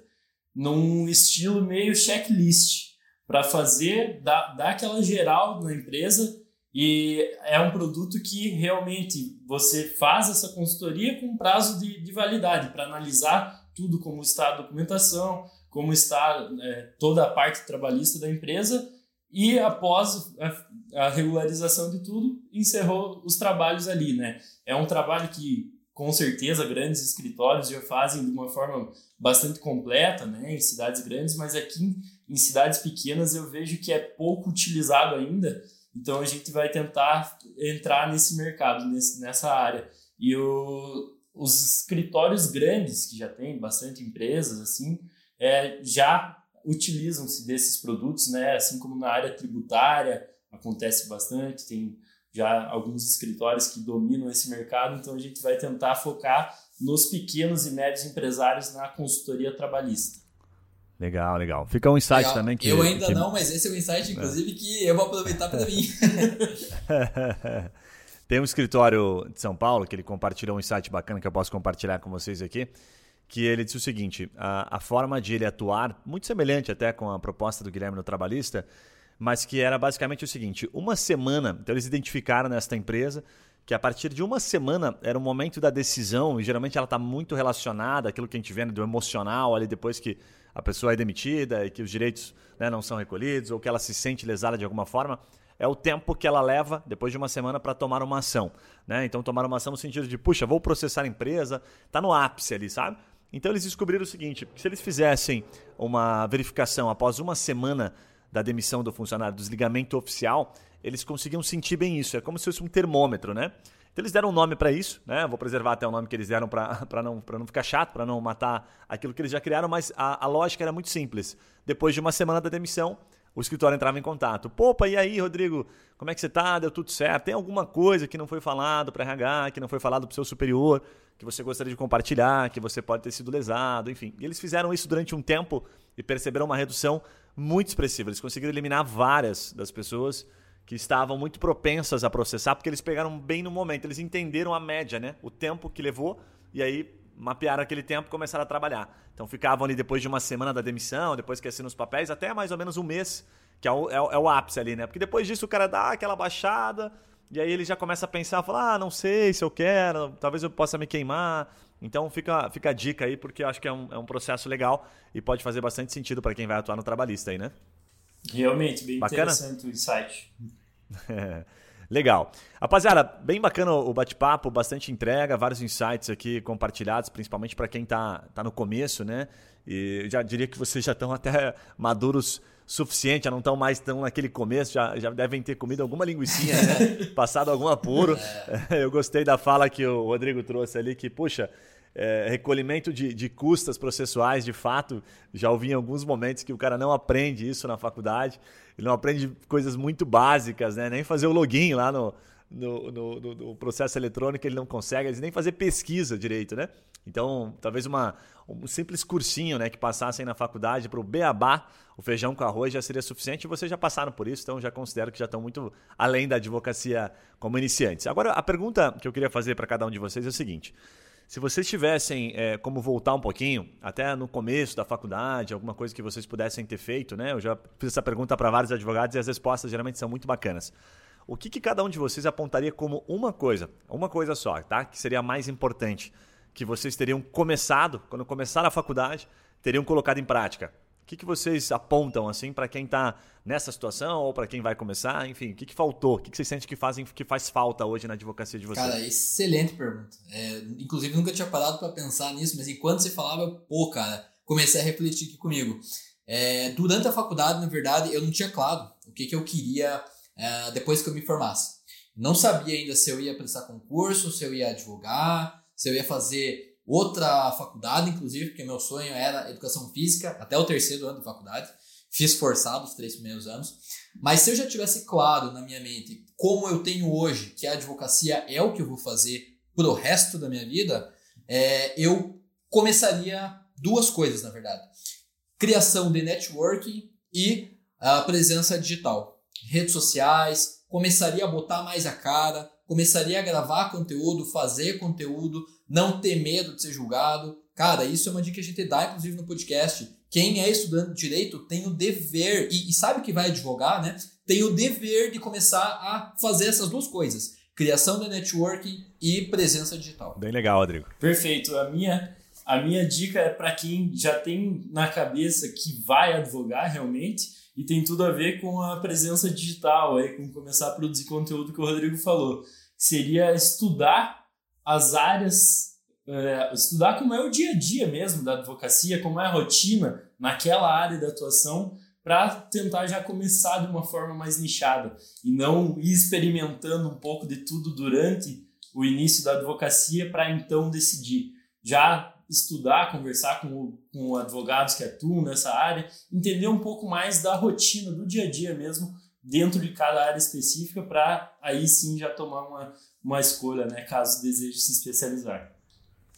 num estilo meio checklist, para fazer, dar, dar aquela geral na empresa e é um produto que realmente você faz essa consultoria com prazo de, de validade para analisar tudo como está a documentação, como está é, toda a parte trabalhista da empresa e após a, regularização de tudo, encerrou os trabalhos ali, né? É um trabalho que, com certeza, grandes escritórios já fazem de uma forma bastante completa, né? Em cidades grandes, mas aqui em cidades pequenas eu vejo que é pouco utilizado ainda, então a gente vai tentar entrar nesse mercado, nesse, nessa área. E o, os escritórios grandes, que já tem bastante empresas, assim, é, já utilizam-se desses produtos, né? Assim como na área tributária acontece bastante, tem já alguns escritórios que dominam esse mercado, então a gente vai tentar focar nos pequenos e médios empresários na consultoria trabalhista. Legal, legal. Fica um insight legal. também que. Eu ainda que... não, mas esse é um insight, inclusive, é. que eu vou aproveitar para mim. Tem um escritório de São Paulo que ele compartilhou um insight bacana que eu posso compartilhar com vocês aqui. Que ele disse o seguinte: a, a forma de ele atuar, muito semelhante até com a proposta do Guilherme no Trabalhista, mas que era basicamente o seguinte: uma semana, então eles identificaram nesta empresa que a partir de uma semana era o momento da decisão, e geralmente ela está muito relacionada àquilo que a gente vê do emocional ali depois que a pessoa é demitida e que os direitos né, não são recolhidos ou que ela se sente lesada de alguma forma, é o tempo que ela leva depois de uma semana para tomar uma ação. Né? Então, tomar uma ação no sentido de, puxa, vou processar a empresa, está no ápice ali, sabe? Então, eles descobriram o seguinte: se eles fizessem uma verificação após uma semana da demissão do funcionário, do desligamento oficial, eles conseguiam sentir bem isso. É como se fosse um termômetro, né? Então eles deram um nome para isso, né? Vou preservar até o nome que eles deram para não, não ficar chato, para não matar aquilo que eles já criaram, mas a, a lógica era muito simples. Depois de uma semana da demissão, o escritório entrava em contato. Popa, e aí, Rodrigo, como é que você tá? Deu tudo certo? Tem alguma coisa que não foi falado para RH, que não foi falado para seu superior, que você gostaria de compartilhar, que você pode ter sido lesado, enfim. E eles fizeram isso durante um tempo e perceberam uma redução muito expressiva. Eles conseguiram eliminar várias das pessoas que estavam muito propensas a processar, porque eles pegaram bem no momento, eles entenderam a média, né? O tempo que levou, e aí mapearam aquele tempo e começaram a trabalhar. Então ficavam ali depois de uma semana da demissão, depois que assinam os papéis, até mais ou menos um mês, que é o, é, é o ápice ali, né? Porque depois disso o cara dá aquela baixada, e aí ele já começa a pensar, falar, ah, não sei se eu quero, talvez eu possa me queimar. Então fica, fica a dica aí, porque eu acho que é um, é um processo legal e pode fazer bastante sentido para quem vai atuar no trabalhista aí, né? Realmente, bem bacana? interessante o insight. Legal. Rapaziada, bem bacana o bate-papo, bastante entrega, vários insights aqui compartilhados, principalmente para quem está tá no começo, né? E já diria que vocês já estão até maduros suficiente, já não estão mais tão naquele começo, já, já devem ter comido alguma linguiçinha, né? passado algum apuro. É. Eu gostei da fala que o Rodrigo trouxe ali, que, puxa, é, recolhimento de, de custas processuais, de fato, já ouvi em alguns momentos que o cara não aprende isso na faculdade, ele não aprende coisas muito básicas, né? nem fazer o login lá no, no, no, no, processo eletrônico ele não consegue, nem fazer pesquisa direito, né? Então, talvez uma, um simples cursinho né, que passassem na faculdade para o beabá, o feijão com arroz já seria suficiente. E vocês já passaram por isso, então já considero que já estão muito além da advocacia como iniciantes. Agora, a pergunta que eu queria fazer para cada um de vocês é o seguinte: se vocês tivessem é, como voltar um pouquinho, até no começo da faculdade, alguma coisa que vocês pudessem ter feito, né? Eu já fiz essa pergunta para vários advogados e as respostas geralmente são muito bacanas. O que, que cada um de vocês apontaria como uma coisa, uma coisa só, tá? Que seria a mais importante, que vocês teriam começado, quando começaram a faculdade, teriam colocado em prática? que, que vocês apontam assim para quem está nessa situação ou para quem vai começar? Enfim, o que, que faltou? O que, que vocês sentem que, fazem, que faz falta hoje na advocacia de vocês? Cara, excelente pergunta. É, inclusive, nunca tinha parado para pensar nisso, mas enquanto você falava, pô, cara, comecei a refletir aqui comigo. É, durante a faculdade, na verdade, eu não tinha claro o que, que eu queria é, depois que eu me formasse. Não sabia ainda se eu ia prestar concurso, se eu ia advogar, se eu ia fazer outra faculdade, inclusive, porque meu sonho era educação física, até o terceiro ano de faculdade. Fiz forçado os três primeiros anos. Mas se eu já tivesse claro na minha mente como eu tenho hoje, que a advocacia é o que eu vou fazer pro resto da minha vida, é, eu começaria duas coisas, na verdade. Criação de networking e a presença digital. Redes sociais, começaria a botar mais a cara, começaria a gravar conteúdo, fazer conteúdo, não ter medo de ser julgado. Cara, isso é uma dica que a gente dá, inclusive, no podcast. Quem é estudante de direito tem o dever, e, e sabe que vai advogar, né? Tem o dever de começar a fazer essas duas coisas: criação de networking e presença digital. Bem legal, Rodrigo. Perfeito. A minha, a minha dica é para quem já tem na cabeça que vai advogar realmente e tem tudo a ver com a presença digital, aí, com começar a produzir conteúdo que o Rodrigo falou seria estudar as áreas, é, estudar como é o dia a dia mesmo da advocacia, como é a rotina naquela área de atuação, para tentar já começar de uma forma mais nichada e não ir experimentando um pouco de tudo durante o início da advocacia para então decidir. Já estudar, conversar com, com advogados que atuam nessa área, entender um pouco mais da rotina, do dia a dia mesmo, dentro de cada área específica, para aí sim já tomar uma, uma escolha, né, caso deseje se especializar.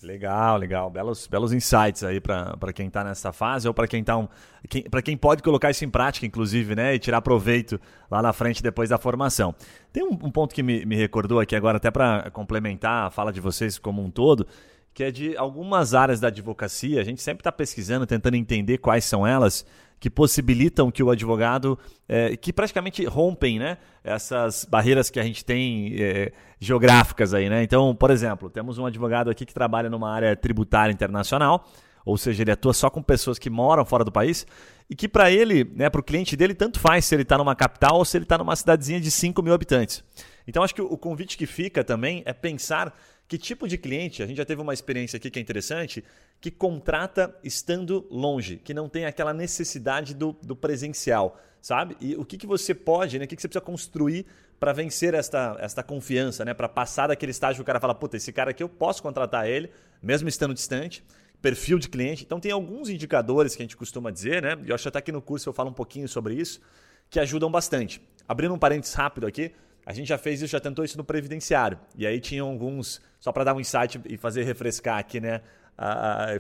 Legal, legal. Belos, belos insights aí para quem está nessa fase ou para quem tá um, quem, quem pode colocar isso em prática, inclusive, né? E tirar proveito lá na frente depois da formação. Tem um, um ponto que me, me recordou aqui agora, até para complementar a fala de vocês como um todo, que é de algumas áreas da advocacia. A gente sempre está pesquisando, tentando entender quais são elas que possibilitam que o advogado, é, que praticamente rompem né, essas barreiras que a gente tem é, geográficas aí. Né? Então, por exemplo, temos um advogado aqui que trabalha numa área tributária internacional, ou seja, ele atua só com pessoas que moram fora do país, e que para ele, né, para o cliente dele, tanto faz se ele está numa capital ou se ele está numa cidadezinha de 5 mil habitantes. Então, acho que o convite que fica também é pensar que tipo de cliente, a gente já teve uma experiência aqui que é interessante, que contrata estando longe, que não tem aquela necessidade do, do presencial, sabe? E o que, que você pode, né? o que, que você precisa construir para vencer esta, esta confiança, né? Para passar daquele estágio que o cara fala, puta, esse cara aqui eu posso contratar ele, mesmo estando distante, perfil de cliente. Então tem alguns indicadores que a gente costuma dizer, né? E eu acho que até aqui no curso eu falo um pouquinho sobre isso, que ajudam bastante. Abrindo um parênteses rápido aqui, a gente já fez isso, já tentou isso no previdenciário. E aí tinham alguns, só para dar um insight e fazer refrescar aqui, né?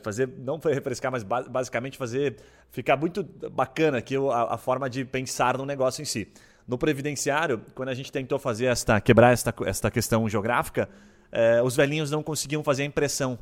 Fazer, não foi refrescar, mas basicamente fazer ficar muito bacana aqui a, a, forma de pensar no negócio em si. No previdenciário, quando a gente tentou fazer esta, quebrar esta, esta questão geográfica, eh, os velhinhos não conseguiam fazer a impressão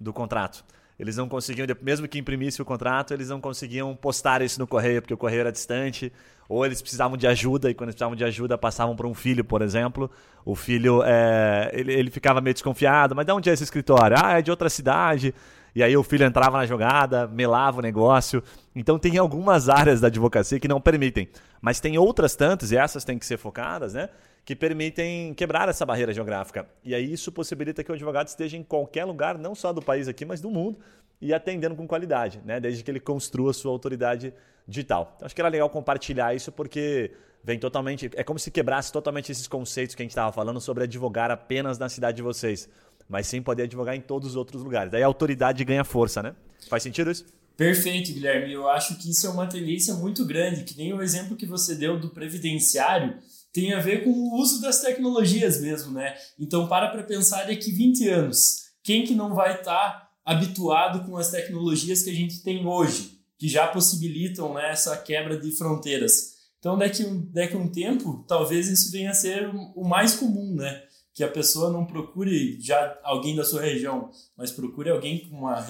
do contrato. Eles não conseguiam, mesmo que imprimisse o contrato, eles não conseguiam postar isso no correio, porque o correio era distante, ou eles precisavam de ajuda, e quando eles precisavam de ajuda, passavam para um filho, por exemplo. O filho, é, ele, ele ficava meio desconfiado, mas de onde é esse escritório? Ah, é de outra cidade. E aí o filho entrava na jogada, melava o negócio. Então tem algumas áreas da advocacia que não permitem. Mas tem outras tantas, e essas têm que ser focadas, né? que permitem quebrar essa barreira geográfica. E aí isso possibilita que o advogado esteja em qualquer lugar, não só do país aqui, mas do mundo, e atendendo com qualidade, né? desde que ele construa sua autoridade digital. Então, acho que era legal compartilhar isso porque vem totalmente. É como se quebrasse totalmente esses conceitos que a gente estava falando sobre advogar apenas na cidade de vocês, mas sim poder advogar em todos os outros lugares. Daí a autoridade ganha força, né? Faz sentido isso? Perfeito, Guilherme. Eu acho que isso é uma tendência muito grande, que nem o exemplo que você deu do previdenciário tem a ver com o uso das tecnologias mesmo, né? Então para para pensar daqui 20 anos, quem que não vai estar tá habituado com as tecnologias que a gente tem hoje, que já possibilitam né, essa quebra de fronteiras? Então daqui, daqui um tempo, talvez isso venha a ser o mais comum, né? Que a pessoa não procure já alguém da sua região, mas procure alguém com uma,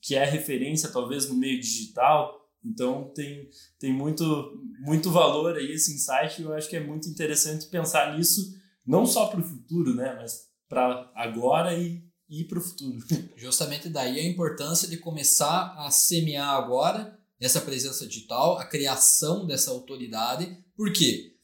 que é referência talvez no meio digital, então tem, tem muito, muito valor aí esse insight e eu acho que é muito interessante pensar nisso, não só para o futuro, né, mas para agora e, e para o futuro. Justamente daí a importância de começar a semear agora essa presença digital, a criação dessa autoridade, porque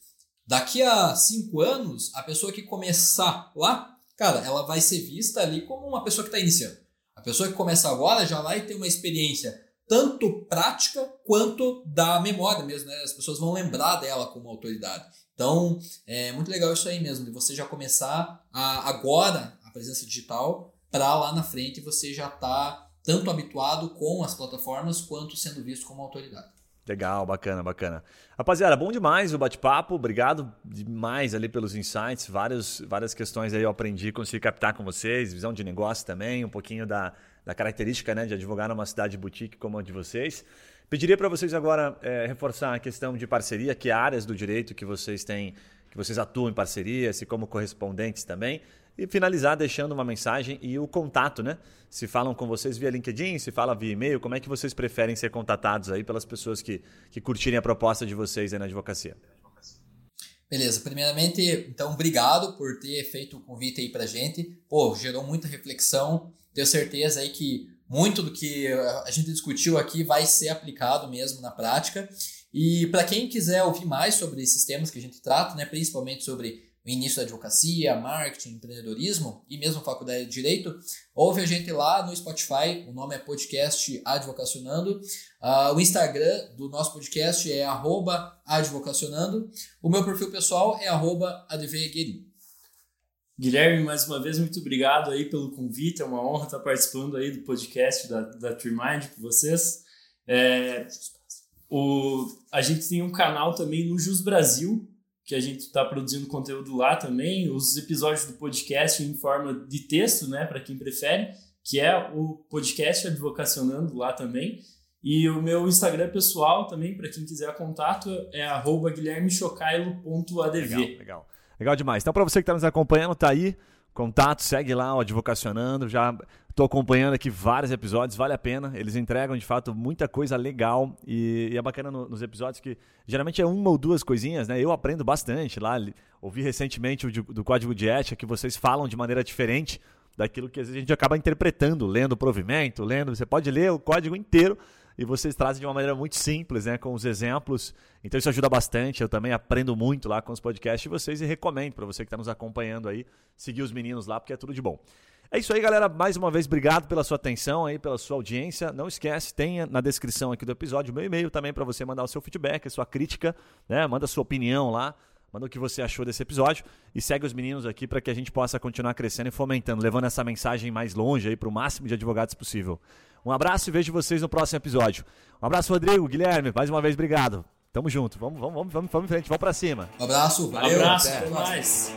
daqui a cinco anos, a pessoa que começar lá, cara, ela vai ser vista ali como uma pessoa que está iniciando. A pessoa que começa agora já vai ter uma experiência tanto prática quanto da memória mesmo, né? As pessoas vão lembrar dela como autoridade. Então, é muito legal isso aí mesmo, de você já começar a, agora a presença digital para lá na frente você já tá tanto habituado com as plataformas quanto sendo visto como autoridade. Legal, bacana, bacana. Rapaziada, bom demais o bate-papo. Obrigado demais ali pelos insights. Vários, várias questões aí eu aprendi, consegui captar com vocês. Visão de negócio também, um pouquinho da, da característica né, de advogar numa cidade boutique como a de vocês. Pediria para vocês agora é, reforçar a questão de parceria, que áreas do direito que vocês têm, que vocês atuam em parceria, se como correspondentes também. E finalizar deixando uma mensagem e o contato, né? Se falam com vocês via LinkedIn, se fala via e-mail, como é que vocês preferem ser contatados aí pelas pessoas que, que curtirem a proposta de vocês aí na advocacia? Beleza, primeiramente, então, obrigado por ter feito o convite aí pra gente. Pô, gerou muita reflexão. Tenho certeza aí que muito do que a gente discutiu aqui vai ser aplicado mesmo na prática. E para quem quiser ouvir mais sobre esses temas que a gente trata, né, principalmente sobre início da advocacia, marketing, empreendedorismo e mesmo faculdade de direito, ouve a gente lá no Spotify, o nome é podcast Advocacionando. Uh, o Instagram do nosso podcast é advocacionando. O meu perfil pessoal é advegueri. Guilherme, mais uma vez, muito obrigado aí pelo convite. É uma honra estar participando aí do podcast da, da TreeMind com vocês. É, o, a gente tem um canal também no Jus Brasil, que a gente está produzindo conteúdo lá também. Os episódios do podcast em forma de texto, né, para quem prefere, que é o podcast Advocacionando lá também. E o meu Instagram pessoal também, para quem quiser contato, é guilhermechocailo.adv. Legal, legal. Legal demais. Então, para você que está nos acompanhando, tá aí. Contato, segue lá o Advocacionando. Já estou acompanhando aqui vários episódios, vale a pena. Eles entregam de fato muita coisa legal e, e é bacana no, nos episódios que geralmente é uma ou duas coisinhas, né? Eu aprendo bastante lá. Ouvi recentemente o de, do Código de Ética que vocês falam de maneira diferente daquilo que às vezes a gente acaba interpretando, lendo o provimento, lendo. Você pode ler o código inteiro e vocês trazem de uma maneira muito simples, né, com os exemplos. Então isso ajuda bastante. Eu também aprendo muito lá com os podcasts de vocês e recomendo para você que está nos acompanhando aí seguir os meninos lá porque é tudo de bom. É isso aí, galera. Mais uma vez, obrigado pela sua atenção aí, pela sua audiência. Não esquece, tenha na descrição aqui do episódio o meu e-mail também para você mandar o seu feedback, a sua crítica, né? Manda a sua opinião lá. Manda o que você achou desse episódio e segue os meninos aqui para que a gente possa continuar crescendo e fomentando, levando essa mensagem mais longe aí para o máximo de advogados possível. Um abraço e vejo vocês no próximo episódio. Um abraço, Rodrigo, Guilherme, mais uma vez obrigado. Tamo junto. Vamos, vamos, vamos, vamos em frente, vamos para cima. Um abraço, valeu. Um abraço, até, até mais.